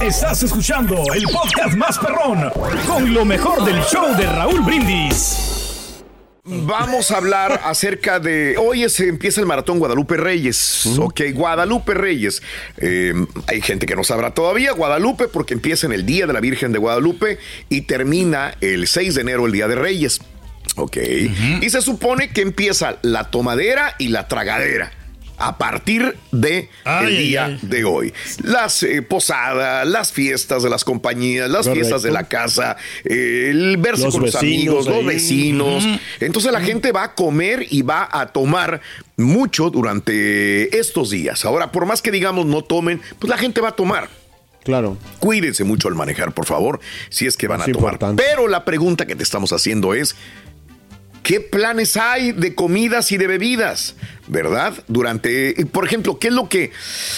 Estás escuchando el podcast más perrón con lo mejor del show de Raúl Brindis. Vamos a hablar acerca de. Hoy se empieza el maratón Guadalupe Reyes. Ok, Guadalupe Reyes. Eh, hay gente que no sabrá todavía. Guadalupe, porque empieza en el Día de la Virgen de Guadalupe y termina el 6 de enero, el Día de Reyes. Ok. Y se supone que empieza la tomadera y la tragadera a partir de Ay, el día ay. de hoy. Las eh, posadas, las fiestas de las compañías, las Correcto. fiestas de la casa, eh, el verse Los con los amigos, los vecinos. Entonces la gente va a comer y va a tomar mucho durante estos días. Ahora, por más que digamos no tomen, pues la gente va a tomar. Claro. Cuídense mucho al manejar, por favor, si es que van Es a tomar. importante. Pero la pregunta que te estamos haciendo es, ¿qué planes hay de comidas y de bebidas? ¿Verdad? Durante, por ejemplo, ¿qué es lo que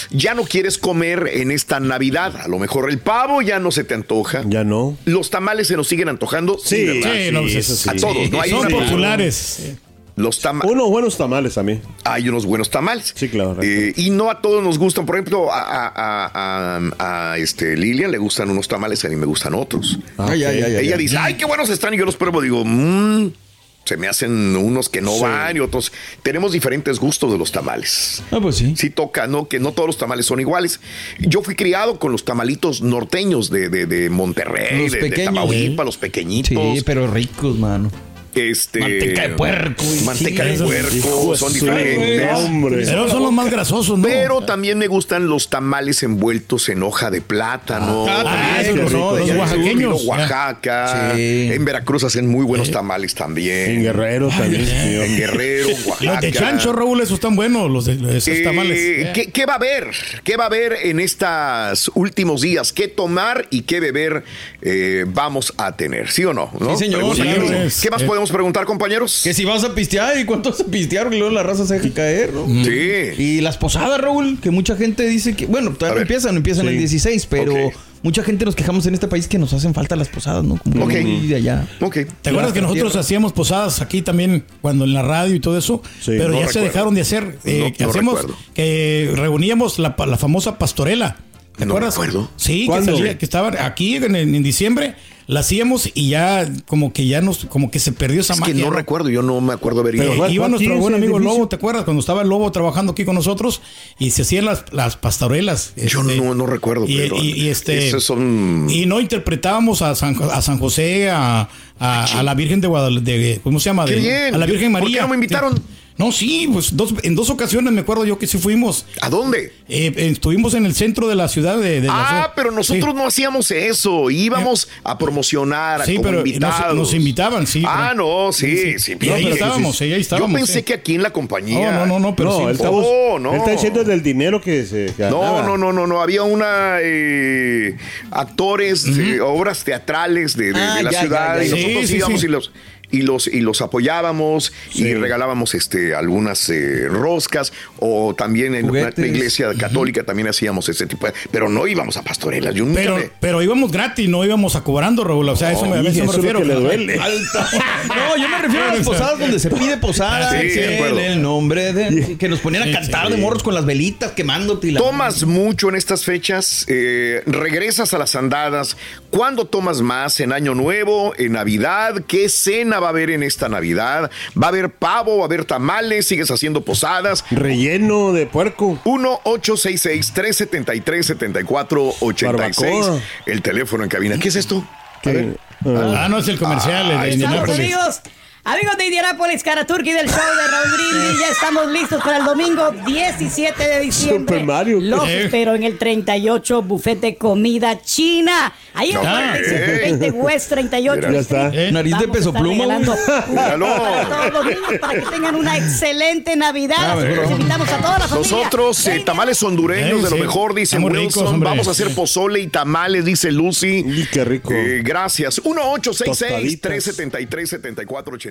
ya no quieres comer en esta Navidad? A lo mejor el pavo ya no se te antoja. Ya no. Los tamales se nos siguen antojando. Sí, ¿verdad? Sí, no, pues, eso sí. A todos, ¿no? Hay Son populares. Los tamales. Unos buenos tamales a mí. hay unos buenos tamales. Sí, claro. Eh, y no a todos nos gustan. Por ejemplo, a, a- a- a- a, este, Lilian le gustan unos tamales, a mí me gustan otros. Ay, ay, ay, ay, Ella dice, ay, qué buenos están. Y yo los pruebo, digo, mmm, se me hacen unos que no Sí. van y otros. Tenemos diferentes gustos de los tamales. Ah, pues sí. Sí toca, ¿no? Que no todos los tamales son iguales. Yo fui criado con los tamalitos norteños de, de- de Monterrey, Los de, de pequeños, Tamaulipas, ¿eh? los pequeñitos. Sí, pero ricos, mano. Este, Manteca de puerco, Manteca sí, de puerco, son diferentes. Hombre. Pero son los más grasosos, ¿no? Pero también me gustan los tamales envueltos en hoja de plátano. Ah, Ah, ¿no? los del sur. oaxaqueños. Oaxaca. Sí. En Veracruz hacen muy buenos tamales En también. Guerrero también. señor. En Guerrero, Oaxaca. Los de chancho, Raúl, esos están buenos, los de esos Eh, tamales. ¿qué, qué va a haber? ¿Qué va a haber en estos últimos días? ¿Qué tomar y qué beber eh, vamos a tener? ¿Sí o no? ¿No? Sí, señor. ¿Qué más eh. Podemos preguntar, compañeros? Que si vas a pistear y cuántos se pistearon y luego la raza se deja caer, ¿no? Sí. Y las posadas, Raúl, que mucha gente dice que, bueno, todavía no empiezan, empiezan Sí. el 16, pero mucha gente nos quejamos en este país que nos hacen falta las posadas, ¿no? Como Ok. muy de allá. Ok. ¿Te acuerdas que nosotros hacíamos posadas aquí también cuando en la radio y todo eso? Sí, pero no ya se dejaron de hacer. Eh, No, que no hacemos recuerdo. que reuníamos la, la famosa pastorela. ¿Te No acuerdas? recuerdo. Sí, que, salía- que estaban aquí en, en diciembre, la hacíamos y ya como que ya nos, como que se perdió esa Es que no recuerdo, yo no me acuerdo haber ido. Pero iba nuestro buen amigo edificio. Lobo, ¿te acuerdas? Cuando estaba el Lobo trabajando aquí con nosotros y se hacían las, las pastorelas. Yo este, no, no recuerdo, y, pero y- y este, esos son... y no interpretábamos a San, a San José, a, a- a la Virgen de Guadalupe, ¿cómo se llama? De-. A la Virgen ¿Por qué María. no me invitaron? No, sí, pues dos, en dos ocasiones me acuerdo yo que sí fuimos. ¿A dónde? Eh, eh, estuvimos en el centro de la ciudad de, de la Ah, pero nosotros Sí. no hacíamos eso. Íbamos a promocionar Sí, como pero invitados. nos- nos invitaban, sí, Ah, pero- no, sí, sí. Ahí estábamos, sí, ahí estábamos. Yo pensé sí. que aquí en la compañía. No, no, no, no, pero no, sí. él está, Oh, no. él está diciendo del dinero que se No, no, no, no, no. Había una eh, actores de obras teatrales de, de- Ah, de la ya, ciudad ya, ya. y Sí, nosotros sí, íbamos sí. y los y los y los apoyábamos y regalábamos este algunas eh, roscas o también en una Juguetes. iglesia católica también hacíamos ese tipo de pero no íbamos a pastorelas yo nunca Pero, me- pero íbamos gratis, no íbamos a cobrando, Raúl. O sea, eso, me, a eso me refiero. que le duele. No, yo me refiero a las posadas donde se pide posada. Sí, de acuerdo. en el nombre de. Que nos ponían a cantar de morros con las velitas quemándote y la. Tomas mucho en estas fechas, eh, regresas a las andadas. ¿Cuándo tomas más? ¿En Año Nuevo? ¿En Navidad? ¿Qué cena va a haber en esta Navidad? ¿Va a haber pavo? ¿Va a haber tamales? ¿Sigues haciendo posadas? Relleno de puerco. 1-866-373-7486. Barbacoa. El teléfono en cabina. ¿Qué es esto? A ver. Ah, no es el comercial Ah, de ahí está. Indianápolis. Amigos de Indianapolis, Cara Turkey del show de Raúl Brindis, ya estamos listos para el domingo 17 de diciembre. Super Mario. Los espero en el 38 Buffet de Comida China. Ahí en no, 4720 eh. West 38. Ya está. Eh, nariz de peso pluma. Para todos los niños para que tengan una excelente Navidad. Los invitamos a toda la familia. Nosotros, eh, tamales hondureños sí. de lo mejor, dice Wilson. Ricos, Vamos a hacer pozole y tamales, dice Lucy. Y qué rico. Eh, gracias. 1 373 7480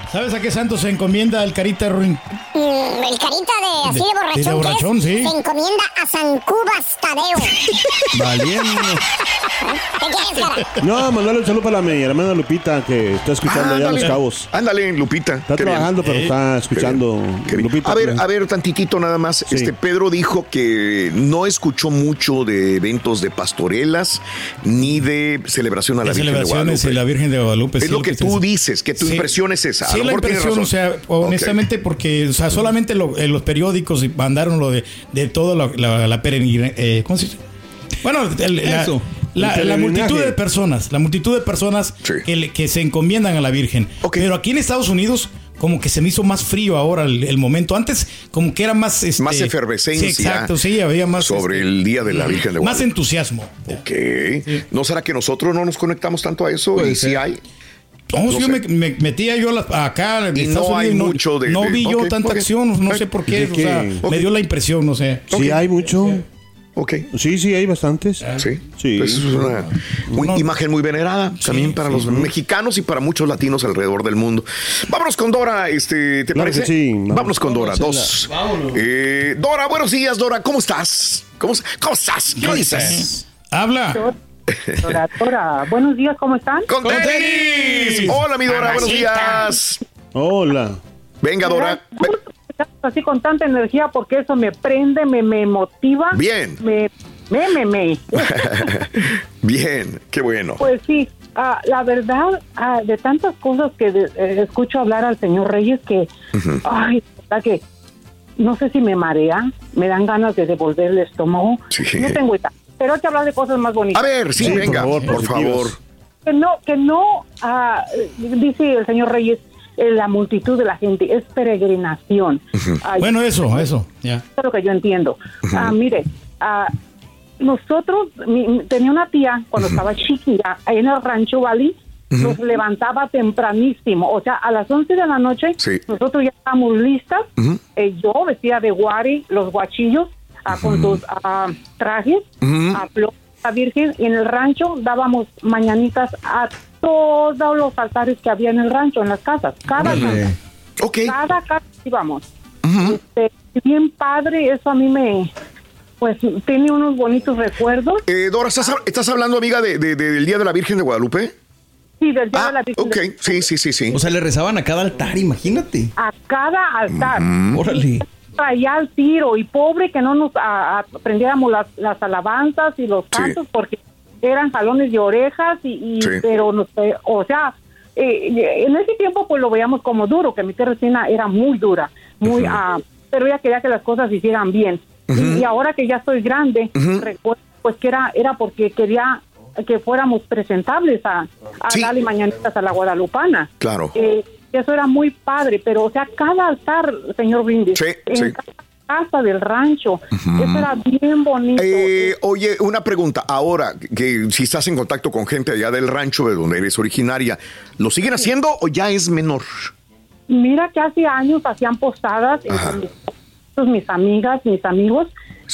¿Sabes a qué santo se encomienda el carita ruin? Mm, el carita de así de, De- borrachón, de es, borrachón, sí. se encomienda a San Cubas Tadeo. Valiendo. ¿Qué quieres, cara? No, mandarle un saludo para la mi hermana Lupita que está escuchando allá en Los. Cabos. Ándale, Lupita. Está Qué bien. trabajando, pero está escuchando. Qué bien. Lupita. A ver, pues. a ver, tantitito nada más. Este Pedro dijo que no escuchó mucho de eventos de pastorelas ni de celebración a la Las Virgen de celebraciones Guadalupe. de la Virgen de Guadalupe. Es sí, lo que tú dices, que tu Sí. impresión es esa. A Sí, la impresión, o sea, honestamente, porque, o sea, solamente lo- en los periódicos mandaron lo de, de toda la, la, la eh, ¿cómo se dice? Bueno, el- la, Eso. la- El la multitud de personas, la multitud de personas Sí. que, se encomiendan a la Virgen. Pero aquí en Estados Unidos, como que se me hizo más frío ahora el, el momento. Antes, como que era más. este, Más efervescencia Sí, exacto, sí, había más. sobre este, el Día de la Virgen de Más Guadalupe. entusiasmo. Ok. ¿No será que nosotros no nos conectamos tanto a eso? y si hay. No, No sí, yo me, me metía yo acá en Y Estados no hay Unidos, mucho de- no de- vi yo tanta acción, no sé por qué, ¿De o sea, me dio la impresión, no sé. Sí, hay mucho. Ok. Sí, sí, hay bastantes. Sí. Sí. Pues es una muy- imagen muy venerada también para los mexicanos y para muchos latinos alrededor del mundo. Vámonos con Dora, este, ¿te Claro parece? sí, vamos. Vámonos con Dora, dos. Eh, Dora, buenos días, Dora, ¿cómo estás? ¿Cómo, cómo estás? ¿Qué dices? Habla. Dora, Dora, buenos días, ¿cómo están? ¡Con tenis! Hola, mi Dora, buenos días. Hola. Venga, Dora. Así con tanta energía porque eso me prende, me, me motiva. Bien. Me, me, me, me. Bien, qué bueno. Pues sí, ah, la verdad, ah, de tantas cosas que de- eh, escucho hablar al señor Reyes que, ay, verdad que no sé si me marea, me dan ganas de devolver el estómago. Sí. No tengo idea. Pero hay que hablar de cosas más bonitas. A ver, sí, Sí, por venga, por favor, favor. positivas. que no, que no, ah, dice el señor Reyes, eh, la multitud de la gente es peregrinación. Ay, Bueno, eso, eso, ya. eso es lo que yo entiendo. Ah, mire, ah, nosotros, mi- tenía una tía cuando estaba chiquita, ahí en el rancho Bali, nos levantaba tempranísimo, o sea, a las 11 de la noche, Sí. nosotros ya estábamos listas, eh, yo vestida de guari, los guachillos, ah, con sus ah, trajes, a flor, la Virgen, y en el rancho dábamos mañanitas a todos los altares que había en el rancho, en las casas, cada casa Ok. cada casa íbamos. Este, bien padre, eso a mí me, pues tiene unos bonitos recuerdos. Eh, Dora, ¿estás, ¿estás hablando, amiga, de, de- de- del Día de la Virgen de Guadalupe? Sí, del Día de la Ah, Virgen ok, de- sí, sí, sí, sí. O sea, le rezaban a cada altar, imagínate. A cada altar. Órale. Traía al tiro y pobre que no nos a- a- aprendiéramos las, las alabanzas y los cantos porque eran jalones de orejas y, y- Sí. pero no sé, o sea, eh, en ese tiempo pues lo veíamos como duro, que mi tía Resina era muy dura, muy, ah, pero ella quería que las cosas se hicieran bien. y, y ahora que ya estoy grande, recuerdo pues que era, era porque quería que fuéramos presentables a, a Sí. darle mañanitas a la guadalupana. Claro. Eh, eso era muy padre, pero o sea, cada altar, señor Brindis, Sí, en sí. cada casa del rancho, eso era bien bonito. Eh, oye, una pregunta. Ahora, que si estás en contacto con gente allá del rancho de donde eres originaria, ¿lo siguen haciendo o ya es menor? Mira que hace años hacían posadas entre mis, amigas, mis amigos,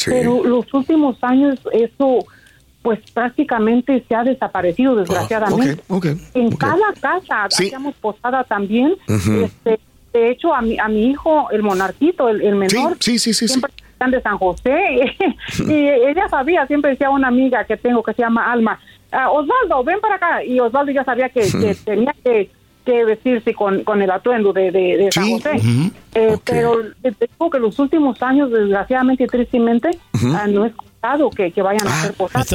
pero los últimos años eso pues prácticamente se ha desaparecido desgraciadamente. ok, ok, En cada casa Sí. hacíamos posada también. Este, de hecho, a mi, a mi hijo, el monarquito, el, el menor, sí, sí, sí, sí. siempre están de San José. y ella sabía, siempre decía una amiga que tengo que se llama Alma, "Ah, Osvaldo, ven para acá. Y Osvaldo ya sabía que, que tenía que, que vestirse con, con el atuendo de, de, de San Sí. José. Ujú. Eh, Ok. Pero te digo que los últimos años, desgraciadamente y tristemente, ah, no he que, que vayan a hacer posadas.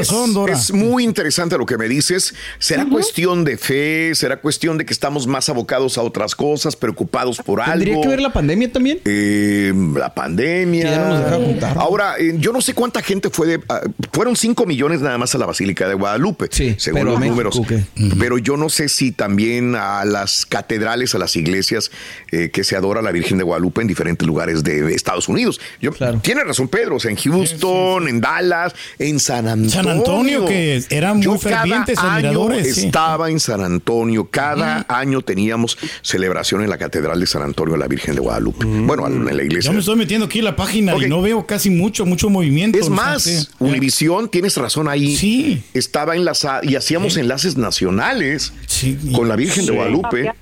Es- Es muy interesante lo que me dices. ¿Será cuestión de fe? ¿Será cuestión de que estamos más abocados a otras cosas, preocupados por algo? ¿Tendría que ver la pandemia también? Eh, la pandemia. Ya no nos. Ahora, eh, yo no sé cuánta gente fue de. ah, fueron 5 millones nada más a la Basílica de Guadalupe, según pero los México, números. Pero yo no sé si también a las catedrales, a las iglesias eh, que se adora a la Virgen de Guadalupe en diferentes lugares de Estados Unidos. Yo, Tiene razón, Pedro. o sea, en Houston, en Dallas, en San Antonio. San Antonio, que eran muy Yo cada fervientes año sí. Estaba en San Antonio. Cada año teníamos celebración en la Catedral de San Antonio, la Virgen de Guadalupe. Bueno, en la iglesia. Yo me estoy metiendo aquí en la página y no veo casi mucho, mucho movimiento. Es más, sí. Univisión, tienes razón ahí. Sí. Estaba enlazada y hacíamos enlaces nacionales con la Virgen de Sí. Guadalupe.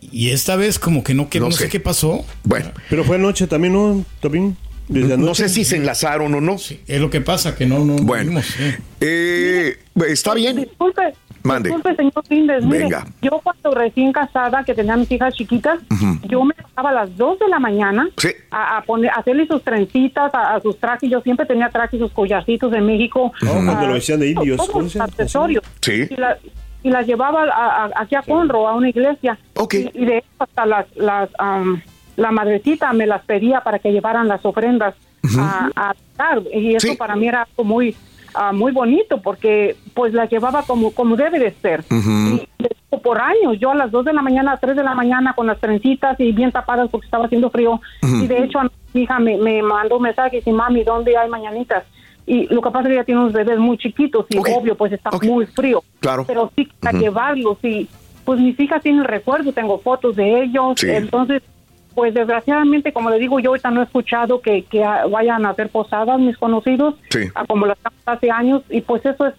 Y esta vez como que no, que no, sé. qué pasó. Bueno. Pero fue anoche también, ¿no? También. No sé si se enlazaron o no. Es lo que pasa, que no, no Bueno, vimos, sí. eh, está bien. Disculpe, Mande. disculpe, señor Lindes. Mire, Venga. yo cuando recién casada, que tenía mis hijas chiquitas, yo me pasaba a las 2 de la mañana a, a poner, a hacerle sus trencitas, a, a sus trajes. Yo siempre tenía trajes, sus collarcitos de México. Oh, cuando ah, lo decían de indios, accesorios. Sí. Y, la- y las llevaba a- a- aquí a Conroe, a una iglesia. Y, y de hecho hasta las, las am, la madrecita me las pedía para que llevaran las ofrendas a, a. Y eso para mí era algo muy ah, muy bonito porque pues las llevaba como como debe de ser. Y de hecho, por años, yo a las 2 de la mañana, a 3 de la mañana con las trencitas y bien tapadas porque estaba haciendo frío. Y de hecho mi hija me, me mandó un mensaje y dice, mami, ¿dónde hay mañanitas? Y lo que pasa es que ella tiene unos bebés muy chiquitos y obvio pues está muy frío. Claro. Pero sí a Ujú. llevarlos y pues mis hijas tienen recuerdo, tengo fotos de ellos. Sí. Entonces, pues desgraciadamente, como le digo, yo ahorita no he escuchado que, que vayan a hacer posadas mis conocidos, Sí. a como las hace años y pues eso es,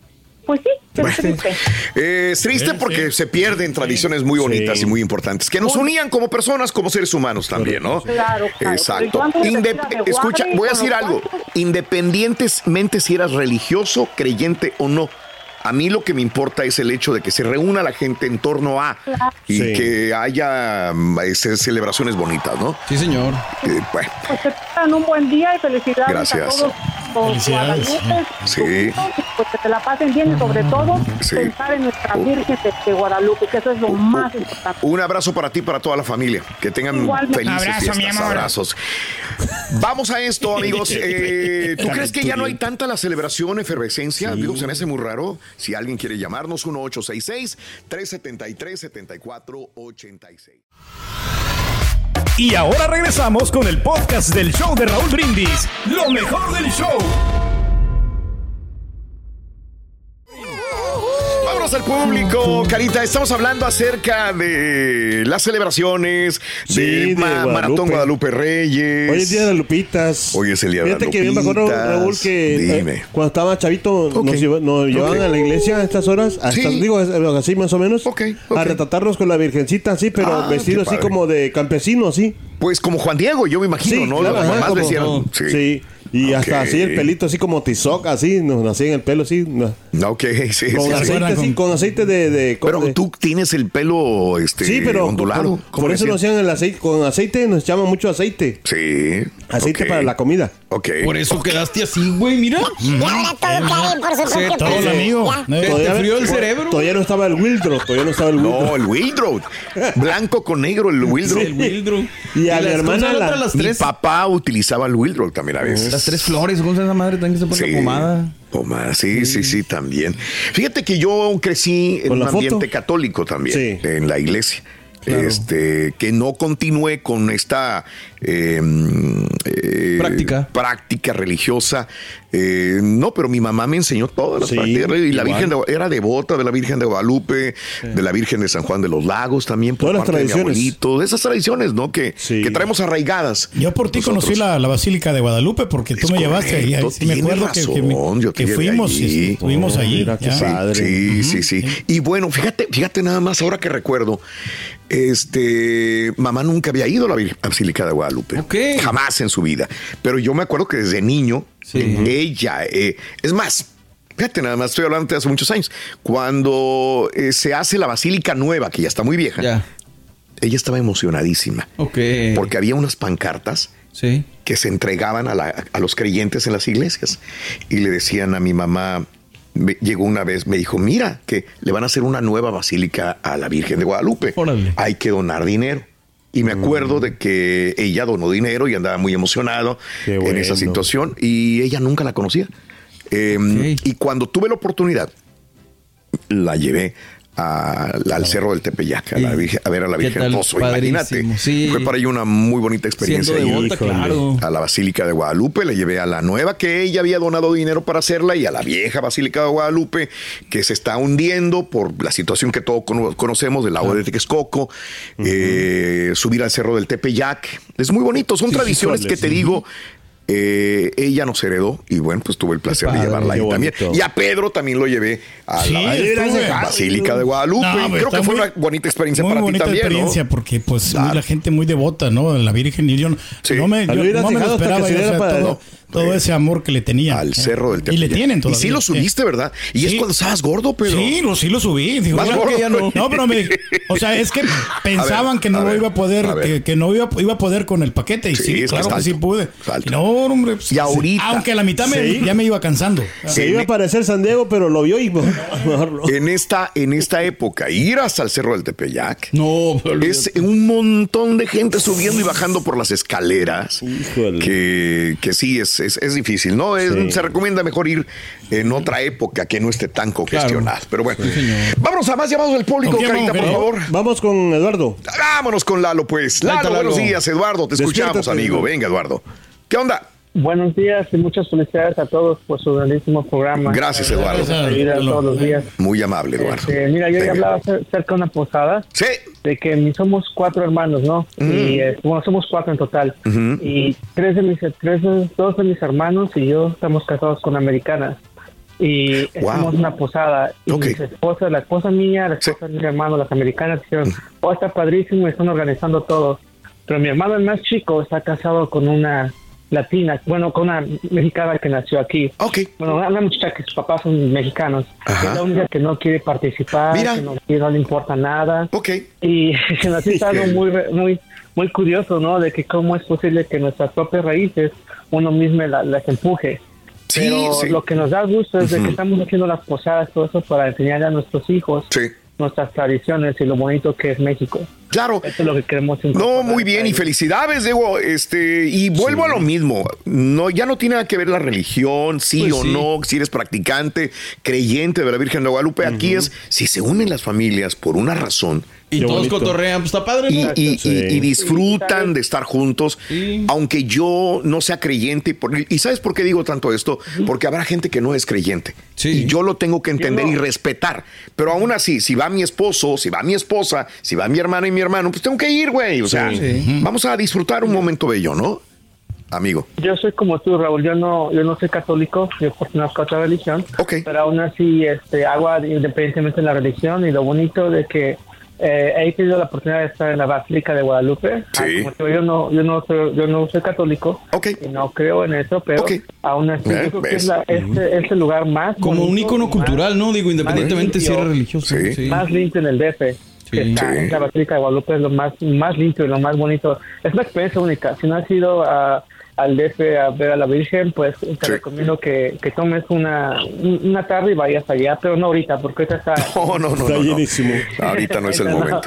pues sí, es triste. Eh, es triste porque se pierden tradiciones muy bonitas y muy importantes que nos unían como personas, como seres humanos también, ¿no? Claro, claro. Exacto. Pero yo ando Inde- vestida de escucha, voy a decir algo. Independientemente si eras religioso, creyente o no. A mí lo que me importa es el hecho de que se reúna la gente en torno a y Sí. que haya celebraciones bonitas, ¿no? Sí, señor. Eh, bueno, Pues que tengan un buen día y felicidades Gracias. a todos. Felicidades. guadalupe, Sí. Pues que se la pasen bien y sobre todo Sí. pensar en nuestra Virgen de, de Guadalupe, que eso es lo más importante. un abrazo para ti y para toda la familia. Que tengan Igualmente. felices Abrazo, mi fiestas. amor. Abrazos. Vamos a esto, amigos. Eh, ¿Tú crees que ya no hay tanta la celebración, efervescencia? Digo, se me hace muy raro. Si alguien quiere llamarnos, 1-866-373-7486. Y ahora regresamos con el podcast del show de Raúl Brindis. Lo mejor del show. Al público, Carita. Estamos hablando acerca de las celebraciones Sí, de de Ma- Guadalupe. Maratón Guadalupe Reyes. Hoy es día de las Lupitas. Hoy es el día de Fíjate las que yo me acuerdo, Lupitas. Raúl, que eh, cuando estaba chavito Ok. nos, lleva- nos llevaban a la iglesia a estas horas, a Sí. estas- digo, así más o menos, a retratarnos con la virgencita, así, pero Ah, vestido así como de campesino, así. Pues como Juan Diego, yo me imagino, Sí, ¿no? claro, ajá, mamás como- decían- sí. sí. Y hasta así el pelito, así como tizoc, así, nos hacían el pelo así. no. Ok, sí, Con sí, aceite, sí. con aceite de... de- Pero de- tú tienes el pelo este, Sí, pero ondulado. por, por eso nos hacían el aceite, con aceite nos llaman mucho aceite. Sí. Aceite ok. para la comida. Ok. Por eso quedaste así, güey, mira. Y ahora todo cae por su propio todo peso. amigo. ¿Te Todavía- frió el cerebro? Todavía no estaba el Wildro, todavía no estaba el Wildro. No, el Wildrow. Blanco con negro, el Wildrow. El Wildro. Y a mi las- ¿cómo hermana la- otra, las Mi tres, papá utilizaba el Wildrow también a veces. las tres flores, ¿cómo se llama esa madre? También que se pone Sí. la pomada. Pomada, sí, sí, sí, también. Fíjate que yo crecí en ¿Con un foto? ambiente católico también, Sí. en la iglesia. Claro. Este, que no continué con esta eh, eh, Práctica. práctica religiosa. Eh, no, pero mi mamá me enseñó todas las Sí, prácticas. Y la igual. Virgen de- era devota de la Virgen de Guadalupe, de la Virgen de San Juan de los Lagos también, por Todas las parte de mi tradiciones. abuelito. Esas tradiciones, ¿no? Que, Sí. que traemos arraigadas. Yo por ti nosotros. conocí la, la Basílica de Guadalupe porque tú me llevaste ahí. me acuerdo que, que me- yo que fuimos allí. y estuvimos Oh, allí. mira qué ya. padre. Sí, sí, sí. Y bueno, fíjate, fíjate nada más ahora que recuerdo, este, mamá nunca había ido a la Basílica de Guadalupe. Ok. Jamás en su vida. Pero yo me acuerdo que desde niño, ella, eh, es más, fíjate nada más, estoy hablando de hace muchos años, cuando eh, se hace la Basílica Nueva, que ya está muy vieja, Ya. ella estaba emocionadísima. Ok. Porque había unas pancartas Sí. que se entregaban a, la- a los creyentes en las iglesias y le decían a mi mamá, me- llegó una vez, me dijo, mira, que le van a hacer una nueva basílica a la Virgen de Guadalupe. Hay que donar dinero. Y me acuerdo de que ella donó dinero y andaba muy emocionado en esa situación y ella nunca la conocía. Eh, Y cuando tuve la oportunidad, la llevé a- al cerro del Tepeyac, a, la Virgen- a ver a la ¿Qué Virgen? Pozo. Imagínate. Sí. Fue para ella una muy bonita experiencia. Claro. A la Basílica de Guadalupe, le llevé a la nueva que ella había donado dinero para hacerla y a la vieja Basílica de Guadalupe que se está hundiendo por la situación que todos cono- conocemos del agua de Texcoco, eh, subir al cerro del Tepeyac. Es muy bonito, son Sí, sí, tradiciones suele, que te digo. Eh, ella nos heredó y bueno, pues tuve el placer de llevarla ahí también. Y a Pedro también lo llevé a Sí, la. Basílica de Guadalupe. No, Creo que fue muy- una bonita experiencia Muy para ti bonita también. ¿no? experiencia porque pues Claro. la gente muy devota, ¿no? La Virgen y yo no, no me, yo no me lo esperaba que yo, se o sea, diera para- todo, todo ese amor que le tenía. Al cerro del Y le Tepeyac. tienen Y todavía. sí lo subiste, ¿verdad? Y es cuando estabas gordo, pero. Sí, lo, sí lo subí. Digo, Más "Mira gordo, que ya no. güey". No, pero me, o sea, es que pensaban que no lo ver, iba a poder, a que, que no iba, iba a poder con el paquete. Y Sí, sí, es que claro que sí pude. Y no, hombre. pues, Y ahorita- Aunque a la mitad me- Sí. ya me iba cansando. Se iba a parecer San Diego, pero lo vio y mejor. En esta, en esta época, ir hasta el cerro del Tepeyac No, pero es un montón de gente subiendo y bajando por las escaleras. Híjole. Que, que sí, es, es, es difícil, ¿no? Es- Sí. Se recomienda mejor ir en otra época que no esté tan congestionado. Pero bueno, vámonos a más llamados del público, ¿Con quién Carita, por vamos, favor. Vamos con Eduardo. Vámonos con Lalo, pues. Está, Lalo, buenos Lalo. días, Eduardo. Te escuchamos, Despiértate, amigo. Venga, Eduardo. ¿Qué onda? Buenos días y muchas felicidades a todos por su grandísimo programa. Gracias, Eduardo. Nos ayuda todos los días. Muy amable, Eduardo. Este, mira, yo ya hablaba cer- cerca de una posada. Sí. De que somos cuatro hermanos, ¿no? Y eh, bueno, somos cuatro en total. Y tres de mis, tres de- dos de mis hermanos y yo estamos casados con americanas. Y estamos en una posada. Y mis esposas, la esposa mía, la esposa de mi hermano, las americanas dijeron, oh, está padrísimo, están organizando todo. Pero mi hermano el más chico está casado con una latina, bueno, con una mexicana que nació aquí. Bueno, una, muchacha que sus papás son mexicanos. Ajá. Es la única que no quiere participar, Mira. que no, que no le importa nada. Ok. Y se nos hizo algo muy, muy, muy curioso, ¿no? De que cómo es posible que nuestras propias raíces uno mismo la- las empuje. Sí, Pero sí. lo que nos da gusto es de que estamos haciendo las posadas, todo eso para enseñarle a nuestros hijos nuestras tradiciones y lo bonito que es México. Claro. Eso es lo que queremos No, muy bien y felicidades, Diego. Este, y vuelvo a lo mismo. No, ya no tiene nada que ver la religión, sí Pues o sí. no, si eres practicante, creyente de la Virgen de Guadalupe. Aquí es si se unen las familias por una razón. Y todos cotorrean, pues está padre, Y, ¿no? y- y- y disfrutan de estar juntos, aunque yo no sea creyente. y por- ¿Y sabes por qué digo tanto esto? Porque habrá gente que no es creyente. Y yo lo tengo que entender y respetar. Pero aún así, si va mi esposo, si va mi esposa, si va mi hermana y mi hermano, pues tengo que ir, güey. O sea, Sí. vamos a disfrutar un momento bello, ¿no? Amigo. Yo soy como tú, Raúl. Yo no, yo no soy católico, yo pertenezco a otra religión. Pero aún así, este, hago independientemente de la religión y lo bonito de que eh, he tenido la oportunidad de estar en la Basílica de Guadalupe. Ah, como te digo, yo no, yo no soy, yo no soy católico y no creo en eso, pero aún así Eh, yo creo que es, la- este- es el lugar más Como un bonito y cultural, más- ¿no? Digo, independientemente si era religioso. Sí. Más limpio en el DF. que Sí. está Sí. en la Basílica de Guadalupe es lo más, más limpio y lo más bonito. Es una experiencia única. Si no has ido a- al DF a ver a la Virgen, pues te recomiendo que, que tomes una, una tarde y vayas allá, pero no ahorita, porque ahorita está... No, no, no. Está no, no. llenísimo. Ahorita no es el No. momento.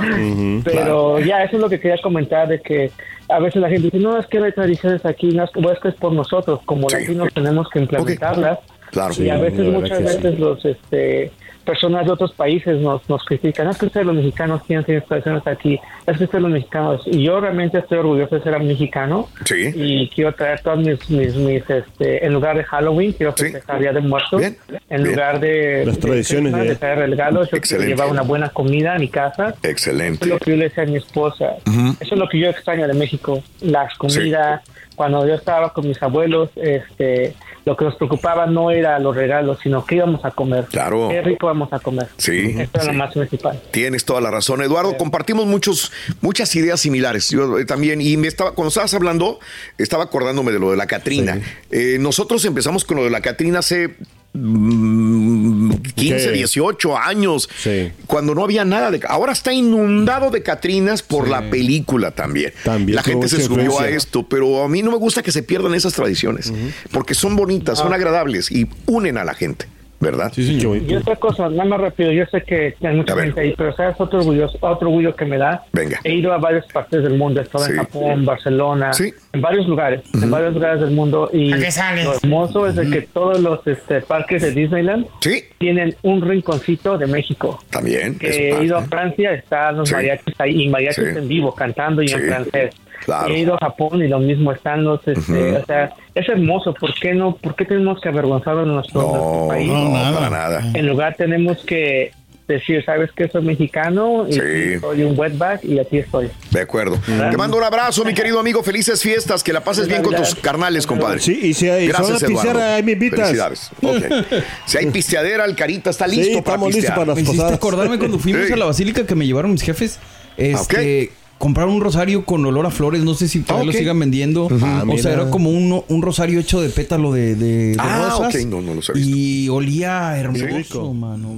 Pero claro. ya, eso es lo que quería comentar, de que a veces la gente dice, no, es que no hay tradiciones aquí, no, es que, es que es por nosotros, como latinos tenemos que implementarlas. Claro. Y a Sí, veces, muchas sí. veces los este personas de otros países nos, nos critican, "No, es que ustedes los mexicanos tienen ciertas tradiciones aquí, es que ustedes los mexicanos, y yo realmente estoy orgulloso de ser mexicano y quiero traer todos mis, mis, mis, este, en lugar de Halloween, quiero festejar Día de Muertos, en bien. lugar de, Las de tradiciones, ya. de traer regalos, yo quiero Excelente. llevar una buena comida a mi casa, Excelente. eso es lo que yo le decía a mi esposa. Eso es lo que yo extraño de México. Las comidas. Cuando yo estaba con mis abuelos, este, lo que nos preocupaba no era los regalos, sino qué íbamos a comer. Claro. Qué rico vamos a comer. Sí, Eso era sí. lo más principal. Tienes toda la razón, Eduardo. Compartimos muchos, muchas ideas similares. Yo eh, también, y me estaba, cuando estabas hablando, estaba acordándome de lo de la Catrina. Eh, nosotros empezamos con lo de la Catrina hace 15, ¿Qué? 18 años, Sí. cuando no había nada de... Ahora está inundado de Catrinas por la película también. También. La gente se subió a esto, pero a mí no me gusta que se pierdan esas tradiciones, porque son bonitas, son agradables y unen a la gente, ¿verdad? Sí, señor. Y otra cosa, nada más rápido, yo sé que hay mucha A ver. gente ahí, pero ¿sabes otro orgullo, otro orgullo que me da? Venga. He ido a varias partes del mundo, he estado Sí. en Japón, Barcelona, Sí. en varios lugares, en varios lugares del mundo. Y ¿A qué sales? lo hermoso es de que todos los este, parques de Disneyland Sí, tienen un rinconcito de México. también. Que he ido a. Francia, están los Sí. mariachis ahí, y mariachis Sí. en vivo, cantando y Sí. en francés. Claro. He ido a Japón y lo mismo están los, este, o sea, es hermoso. ¿Por qué no? ¿Por qué tenemos que avergonzarnos de nuestro, nuestro No, país? no, No, nada. para nada. En lugar tenemos que decir, ¿sabes que soy mexicano? Y Sí. soy un wetback y aquí estoy. De acuerdo. Te mando un abrazo, mi querido amigo. Felices fiestas. Que la pases bien con tus carnales, compadre. Sí, y si hay- si van a pistear, Eduardo. ahí me invitas. Felicidades. Ok. Si hay pisteadera, el carita está listo Sí, para estamos listos para las Me posadas. acordarme cuando fuimos Sí. a la basílica que me llevaron mis jefes. Este. Compraron un rosario con olor a flores, no sé si todavía lo sigan vendiendo. Ah, o sea, era como un, un rosario hecho de pétalo de, de, de Ah, rosas. ok, no, no los he visto. Y olía hermoso, mano.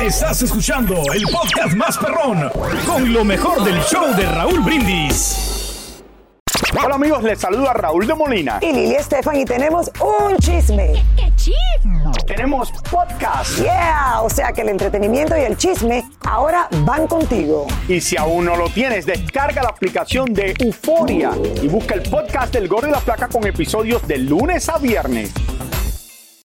Estás escuchando el podcast más perrón con lo mejor del show de Raúl Brindis. Hola amigos, les saluda Raúl de Molina. Y Lili Estefan y tenemos un chisme. ¡Qué chisme! Tenemos podcast. Yeah, o sea que el entretenimiento y el chisme ahora van contigo. Y si aún no lo tienes, descarga la aplicación de Euforia y busca el podcast del Gordo y la Placa con episodios de lunes a viernes.